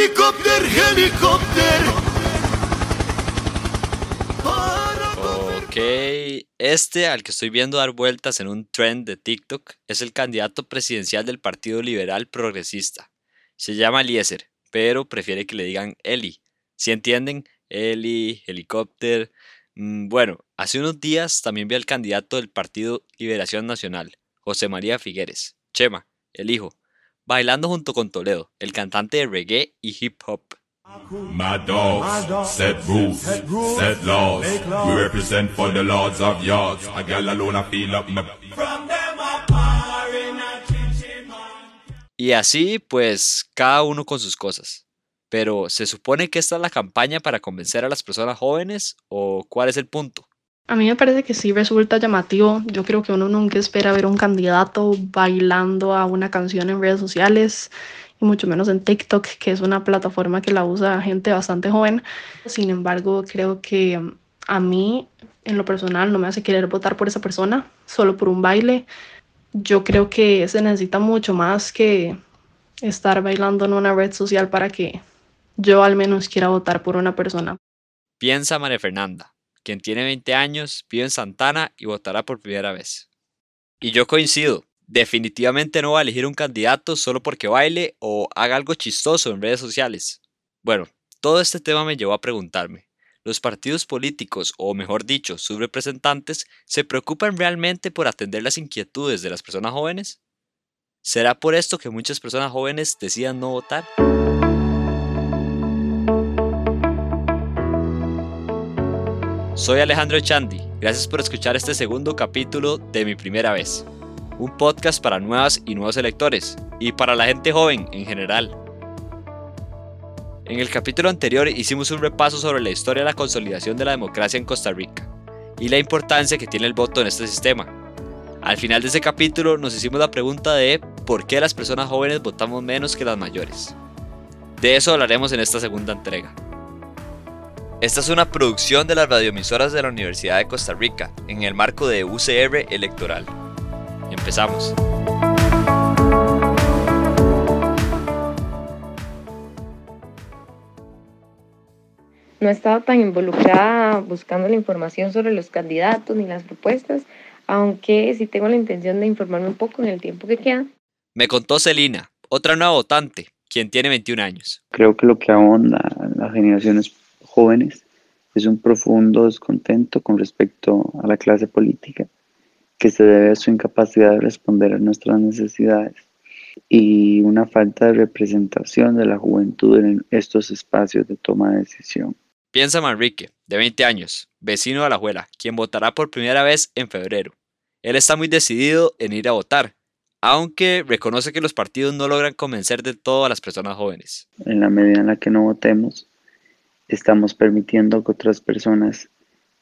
Helicóptero, helicóptero. Ok, este al que estoy viendo dar vueltas en un trend de TikTok es el candidato presidencial del Partido Liberal Progresista. Se llama Eliezer, pero prefiere que le digan Eli. Si entienden, Eli, helicóptero. Mm, bueno, hace unos días también vi al candidato del Partido Liberación Nacional, José María Figueres, Chema, el hijo, bailando junto con Toledo, el cantante de reggae y hip hop. My dogs, set rules, set laws. We represent for the lords of yards. A gal alone I feel up my... Y así, pues, cada uno con sus cosas. Pero, ¿se supone que esta es la campaña para convencer a las personas jóvenes o cuál es el punto? A mí me parece que sí resulta llamativo. Yo creo que uno nunca espera ver un candidato bailando a una canción en redes sociales y mucho menos en TikTok, que es una plataforma que la usa gente bastante joven. Sin embargo, creo que um, a mí, en lo personal, no me hace querer votar por esa persona solo por un baile. Yo creo que se necesita mucho más que estar bailando en una red social para que yo al menos quiera votar por una persona. Piensa María Fernanda, quien tiene 20 años, vive en Santana y votará por primera vez. Y yo coincido, definitivamente no va a elegir un candidato solo porque baile o haga algo chistoso en redes sociales. Bueno, todo este tema me llevó a preguntarme, ¿los partidos políticos, o mejor dicho, sus representantes, se preocupan realmente por atender las inquietudes de las personas jóvenes? ¿Será por esto que muchas personas jóvenes decidan no votar? Soy Alejandro Echandi, gracias por escuchar este segundo capítulo de Mi Primera Vez un podcast para nuevas y nuevos electores, y para la gente joven en general. En el capítulo anterior hicimos un repaso sobre la historia de la consolidación de la democracia en Costa Rica y la importancia que tiene el voto en este sistema. Al final de ese capítulo nos hicimos la pregunta de por qué las personas jóvenes votamos menos que las mayores. De eso hablaremos en esta segunda entrega. Esta es una producción de las radioemisoras de la Universidad de Costa Rica en el marco de UCR Electoral. Empezamos. No he estado tan involucrada buscando la información sobre los candidatos ni las propuestas, aunque sí tengo la intención de informarme un poco en el tiempo que queda. Me contó Celina, otra nueva votante, quien tiene 21 años. Creo que lo que ahonda las generaciones jóvenes es un profundo descontento con respecto a la clase política que se debe a su incapacidad de responder a nuestras necesidades y una falta de representación de la juventud en estos espacios de toma de decisión. Piensa Manrique, de 20 años, vecino de la abuela, quien votará por primera vez en febrero. Él está muy decidido en ir a votar, aunque reconoce que los partidos no logran convencer de todo a las personas jóvenes. En la medida en la que no votemos, estamos permitiendo que otras personas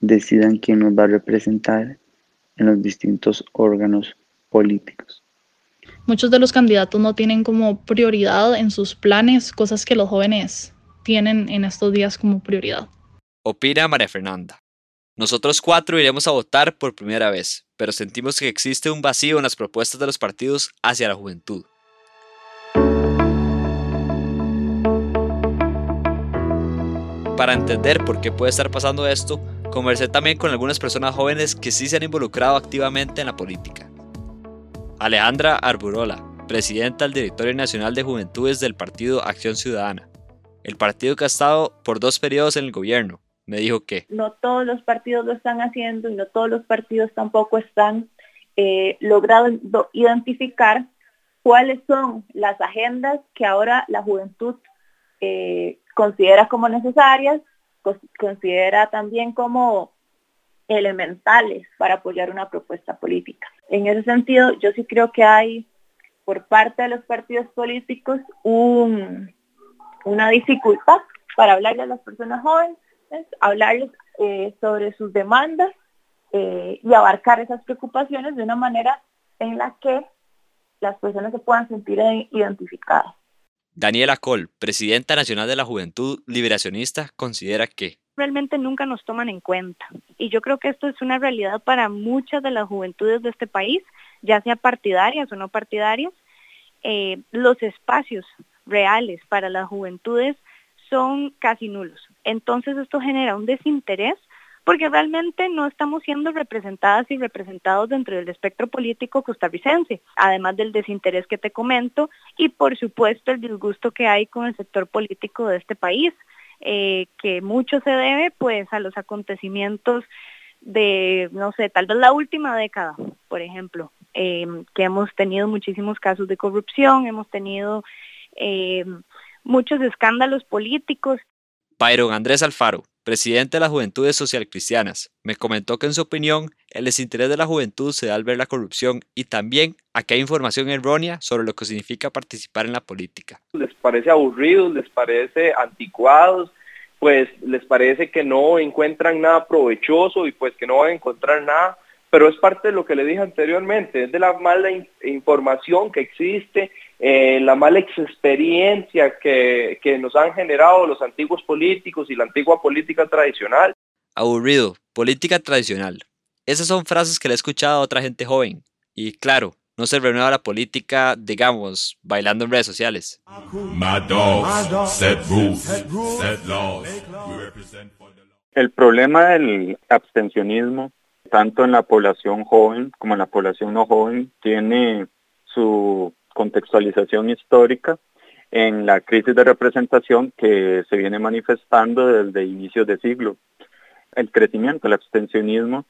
decidan quién nos va a representar en los distintos órganos políticos. Muchos de los candidatos no tienen como prioridad en sus planes cosas que los jóvenes tienen en estos días como prioridad. Opina María Fernanda. Nosotros cuatro iremos a votar por primera vez, pero sentimos que existe un vacío en las propuestas de los partidos hacia la juventud. Para entender por qué puede estar pasando esto, Conversé también con algunas personas jóvenes que sí se han involucrado activamente en la política. Alejandra Arburola, presidenta del Directorio Nacional de Juventudes del Partido Acción Ciudadana, el partido que ha estado por dos periodos en el gobierno, me dijo que... No todos los partidos lo están haciendo y no todos los partidos tampoco están eh, logrando identificar cuáles son las agendas que ahora la juventud eh, considera como necesarias considera también como elementales para apoyar una propuesta política. En ese sentido, yo sí creo que hay por parte de los partidos políticos un, una dificultad para hablarle a las personas jóvenes, hablarles eh, sobre sus demandas eh, y abarcar esas preocupaciones de una manera en la que las personas se puedan sentir identificadas. Daniela Col, presidenta nacional de la Juventud Liberacionista, considera que realmente nunca nos toman en cuenta. Y yo creo que esto es una realidad para muchas de las juventudes de este país, ya sea partidarias o no partidarias. Eh, los espacios reales para las juventudes son casi nulos. Entonces esto genera un desinterés porque realmente no estamos siendo representadas y representados dentro del espectro político costarricense, además del desinterés que te comento y por supuesto el disgusto que hay con el sector político de este país, eh, que mucho se debe pues a los acontecimientos de, no sé, tal vez la última década, por ejemplo, eh, que hemos tenido muchísimos casos de corrupción, hemos tenido eh, muchos escándalos políticos. Byron Andrés Alfaro, presidente de las Juventudes Social Cristianas, me comentó que en su opinión el desinterés de la juventud se da al ver la corrupción y también a que hay información errónea sobre lo que significa participar en la política. Les parece aburrido, les parece anticuados, pues les parece que no encuentran nada provechoso y pues que no van a encontrar nada, pero es parte de lo que le dije anteriormente, es de la mala información que existe eh, la mala experiencia que, que nos han generado los antiguos políticos y la antigua política tradicional. Aburrido, política tradicional. Esas son frases que le he escuchado a otra gente joven. Y claro, no se renueva la política, digamos, bailando en redes sociales. El problema del abstencionismo, tanto en la población joven como en la población no joven, tiene su contextualización histórica en la crisis de representación que se viene manifestando desde inicios de siglo. El crecimiento, el abstencionismo,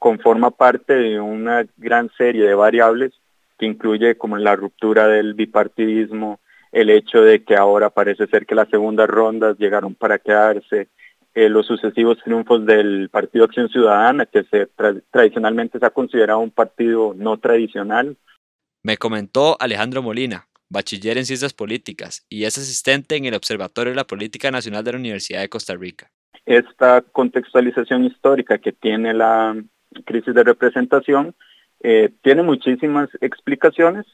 conforma parte de una gran serie de variables que incluye como la ruptura del bipartidismo, el hecho de que ahora parece ser que las segundas rondas llegaron para quedarse, eh, los sucesivos triunfos del Partido Acción Ciudadana, que se tradicionalmente se ha considerado un partido no tradicional, me comentó Alejandro Molina, bachiller en Ciencias Políticas y es asistente en el Observatorio de la Política Nacional de la Universidad de Costa Rica. Esta contextualización histórica que tiene la crisis de representación eh, tiene muchísimas explicaciones,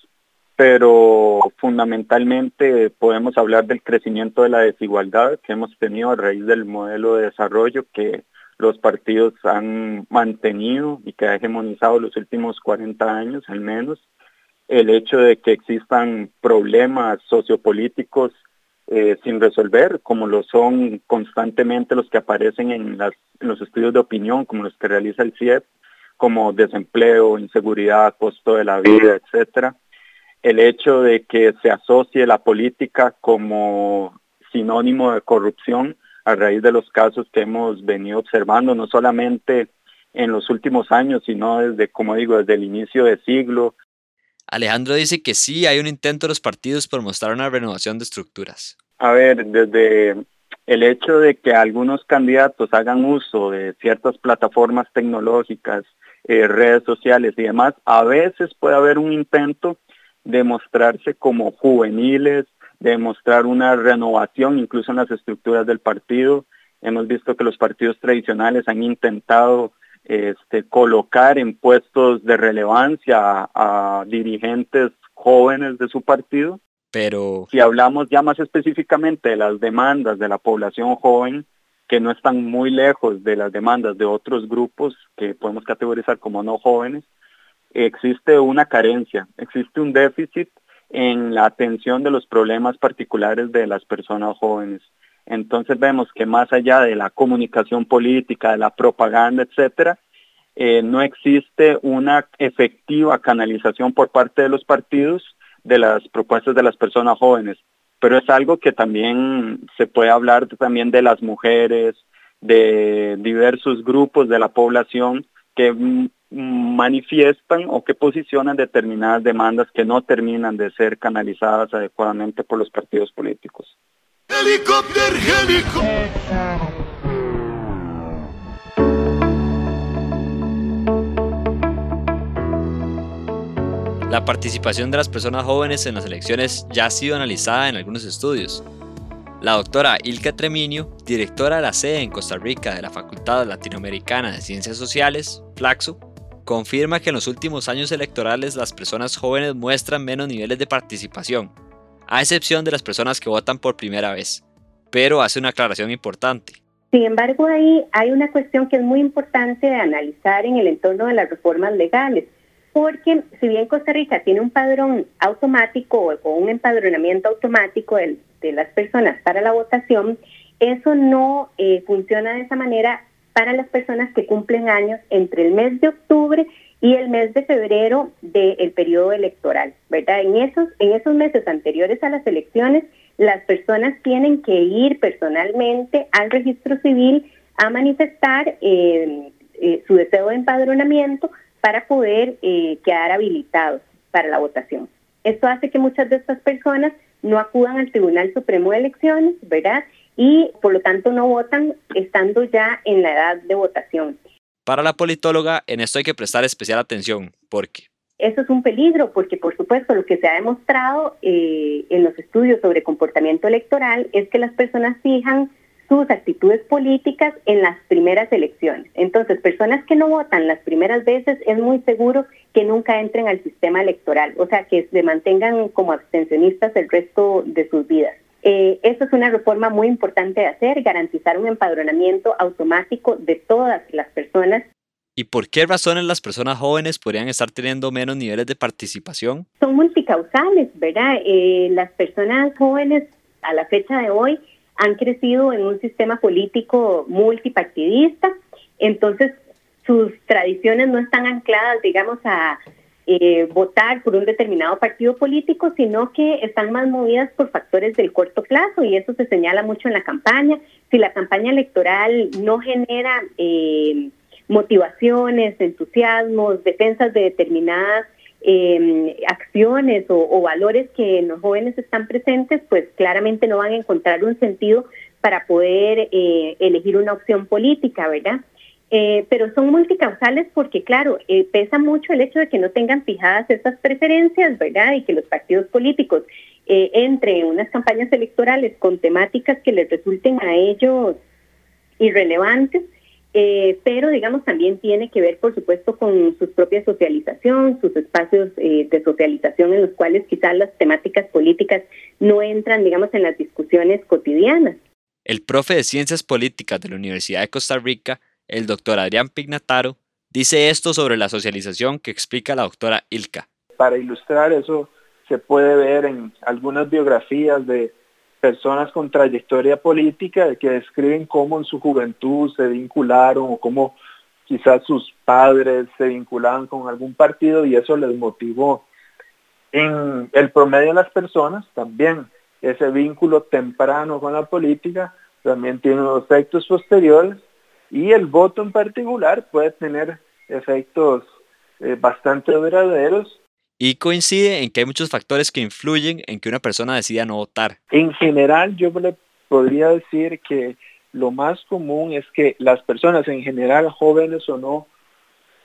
pero fundamentalmente podemos hablar del crecimiento de la desigualdad que hemos tenido a raíz del modelo de desarrollo que los partidos han mantenido y que ha hegemonizado los últimos 40 años al menos el hecho de que existan problemas sociopolíticos eh, sin resolver, como lo son constantemente los que aparecen en, los estudios de opinión, como los que realiza el CIEP, como desempleo, inseguridad, costo de la vida, etcétera. El hecho de que se asocie la política como sinónimo de corrupción a raíz de los casos que hemos venido observando, no solamente en los últimos años, sino desde, como digo, desde el inicio del siglo, Alejandro dice que sí hay un intento de los partidos por mostrar una renovación de estructuras. A ver, desde el hecho de que algunos candidatos hagan uso de ciertas plataformas tecnológicas, eh, redes sociales y demás, a veces puede haber un intento de mostrarse como juveniles, de mostrar una renovación incluso en las estructuras del partido. Hemos visto que los partidos tradicionales han intentado este, colocar en puestos de relevancia a, dirigentes jóvenes de su partido. Pero si hablamos ya más específicamente de las demandas de la población joven, que no están muy lejos de las demandas de otros grupos que podemos categorizar como no jóvenes, existe una carencia, existe un déficit en la atención de los problemas particulares de las personas jóvenes. Entonces vemos que más allá de la comunicación política, de la propaganda, etcétera, eh, no existe una efectiva canalización por parte de los partidos de las propuestas de las personas jóvenes. Pero es algo que también se puede hablar también de las mujeres, de diversos grupos de la población que manifiestan o que posicionan determinadas demandas que no terminan de ser canalizadas adecuadamente por los partidos políticos. La participación de las personas jóvenes en las elecciones ya ha sido analizada en algunos estudios. La doctora Ilka Treminio, directora de la sede en Costa Rica de la Facultad Latinoamericana de Ciencias Sociales, Flaxo, confirma que en los últimos años electorales las personas jóvenes muestran menos niveles de participación, a excepción de las personas que votan por primera vez. Pero hace una aclaración importante. Sin embargo, ahí hay una cuestión que es muy importante de analizar en el entorno de las reformas legales, porque si bien Costa Rica tiene un padrón automático o un empadronamiento automático de, las personas para la votación, eso no eh, funciona de esa manera para las personas que cumplen años entre el mes de octubre y el mes de febrero del periodo electoral, ¿verdad? En esos, en esos meses anteriores a las elecciones, las personas tienen que ir personalmente al registro civil a manifestar eh, eh, su deseo de empadronamiento para poder eh, quedar habilitados para la votación. Esto hace que muchas de estas personas no acudan al Tribunal Supremo de Elecciones, ¿verdad? Y por lo tanto no votan estando ya en la edad de votación. Para la politóloga, en esto hay que prestar especial atención, porque... Eso es un peligro, porque por supuesto lo que se ha demostrado eh, en los estudios sobre comportamiento electoral es que las personas fijan sus actitudes políticas en las primeras elecciones. Entonces, personas que no votan las primeras veces es muy seguro que nunca entren al sistema electoral, o sea, que se mantengan como abstencionistas el resto de sus vidas. Eh, eso es una reforma muy importante de hacer, garantizar un empadronamiento automático de todas las personas. ¿Y por qué razones las personas jóvenes podrían estar teniendo menos niveles de participación? Son multicausales, ¿verdad? Eh, las personas jóvenes a la fecha de hoy han crecido en un sistema político multipartidista, entonces sus tradiciones no están ancladas, digamos, a eh, votar por un determinado partido político, sino que están más movidas por factores del corto plazo y eso se señala mucho en la campaña. Si la campaña electoral no genera eh, motivaciones, entusiasmos, defensas de determinadas eh, acciones o, valores que en los jóvenes están presentes, pues claramente no van a encontrar un sentido para poder elegir una opción política, ¿verdad? Eh, pero son multicausales porque, claro, eh, pesa mucho el hecho de que no tengan fijadas esas preferencias, ¿verdad? Y que los partidos políticos eh, entren en unas campañas electorales con temáticas que les resulten a ellos irrelevantes, pero, digamos, también tiene que ver, por supuesto, con su propia socialización, sus espacios de socialización en los cuales quizás las temáticas políticas no entran, digamos, en las discusiones cotidianas. El profe de Ciencias Políticas de la Universidad de Costa Rica, el doctor Adrián Pignataro, dice esto sobre la socialización que explica la doctora Ilka. Para ilustrar eso se puede ver en algunas biografías de personas con trayectoria política que describen cómo en su juventud se vincularon o cómo quizás sus padres se vinculaban con algún partido y eso les motivó. En el promedio de las personas también ese vínculo temprano con la política también tiene unos efectos posteriores y el voto en particular puede tener efectos eh, bastante duraderos. Y coincide en que hay muchos factores que influyen en que una persona decida no votar. En general, yo le podría decir que lo más común es que las personas en general, jóvenes o no,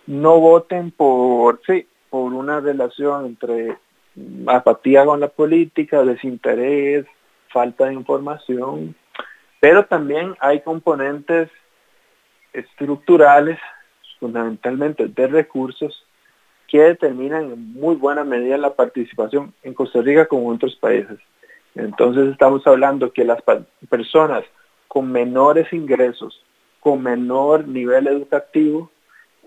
no voten por, sí, por una relación entre apatía con la política, desinterés, falta de información, pero también hay componentes estructurales, fundamentalmente de recursos, que determinan en muy buena medida la participación en Costa Rica como en otros países. Entonces estamos hablando que las personas con menores ingresos, con menor nivel educativo,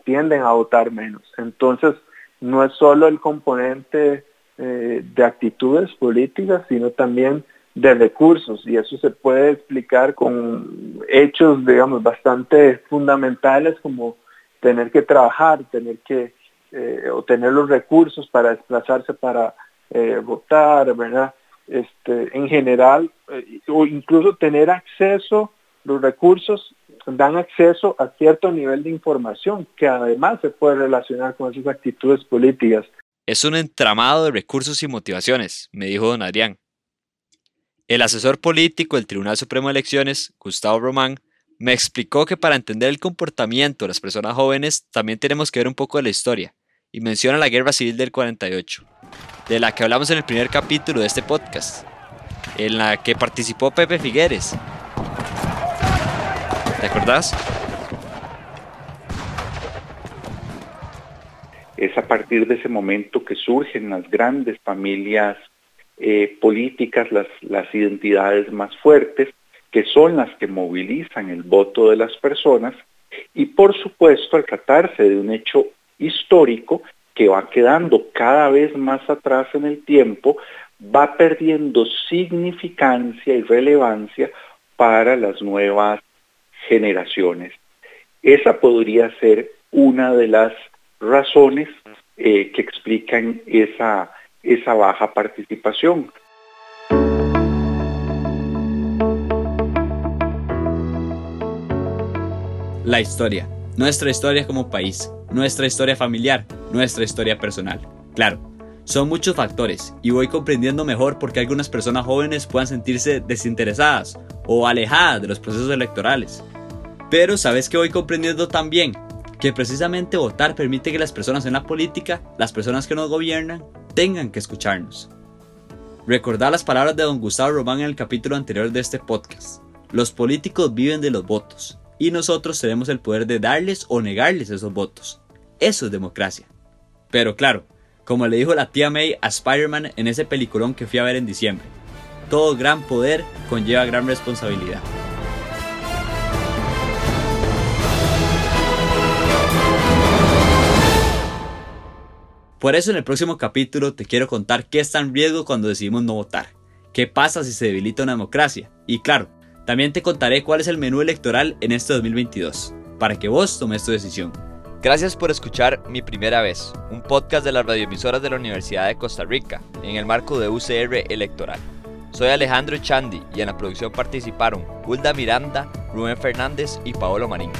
tienden a votar menos. Entonces, no es solo el componente eh, de actitudes políticas, sino también de recursos y eso se puede explicar con hechos, digamos, bastante fundamentales como tener que trabajar, tener que eh, obtener los recursos para desplazarse para eh, votar, ¿verdad? Este, en general, eh, o incluso tener acceso, los recursos dan acceso a cierto nivel de información que además se puede relacionar con esas actitudes políticas. Es un entramado de recursos y motivaciones, me dijo don Adrián. El asesor político del Tribunal Supremo de Elecciones, Gustavo Román, me explicó que para entender el comportamiento de las personas jóvenes también tenemos que ver un poco de la historia, y menciona la Guerra Civil del 48, de la que hablamos en el primer capítulo de este podcast, en la que participó Pepe Figueres. ¿Te acordás? Es a partir de ese momento que surgen las grandes familias eh, políticas, las, las identidades más fuertes, que son las que movilizan el voto de las personas. Y por supuesto, al tratarse de un hecho histórico, que va quedando cada vez más atrás en el tiempo, va perdiendo significancia y relevancia para las nuevas generaciones. Esa podría ser una de las razones eh, que explican esa, esa baja participación. La historia, nuestra historia como país, nuestra historia familiar, nuestra historia personal. Claro, son muchos factores y voy comprendiendo mejor por qué algunas personas jóvenes puedan sentirse desinteresadas o alejadas de los procesos electorales. Pero sabes que voy comprendiendo también que precisamente votar permite que las personas en la política, las personas que nos gobiernan, tengan que escucharnos. Recordar las palabras de don Gustavo Román en el capítulo anterior de este podcast. Los políticos viven de los votos y nosotros tenemos el poder de darles o negarles esos votos. Eso es democracia. Pero claro, como le dijo la tía May a Spider-Man en ese peliculón que fui a ver en diciembre. Todo gran poder conlleva gran responsabilidad. Por eso en el próximo capítulo te quiero contar qué está en riesgo cuando decidimos no votar, qué pasa si se debilita una democracia y claro, también te contaré cuál es el menú electoral en este 2022, para que vos tomes tu decisión. Gracias por escuchar Mi Primera Vez, un podcast de las radioemisoras de la Universidad de Costa Rica, en el marco de UCR Electoral. Soy Alejandro Chandi y en la producción participaron Hulda Miranda, Rubén Fernández y Paolo Marín.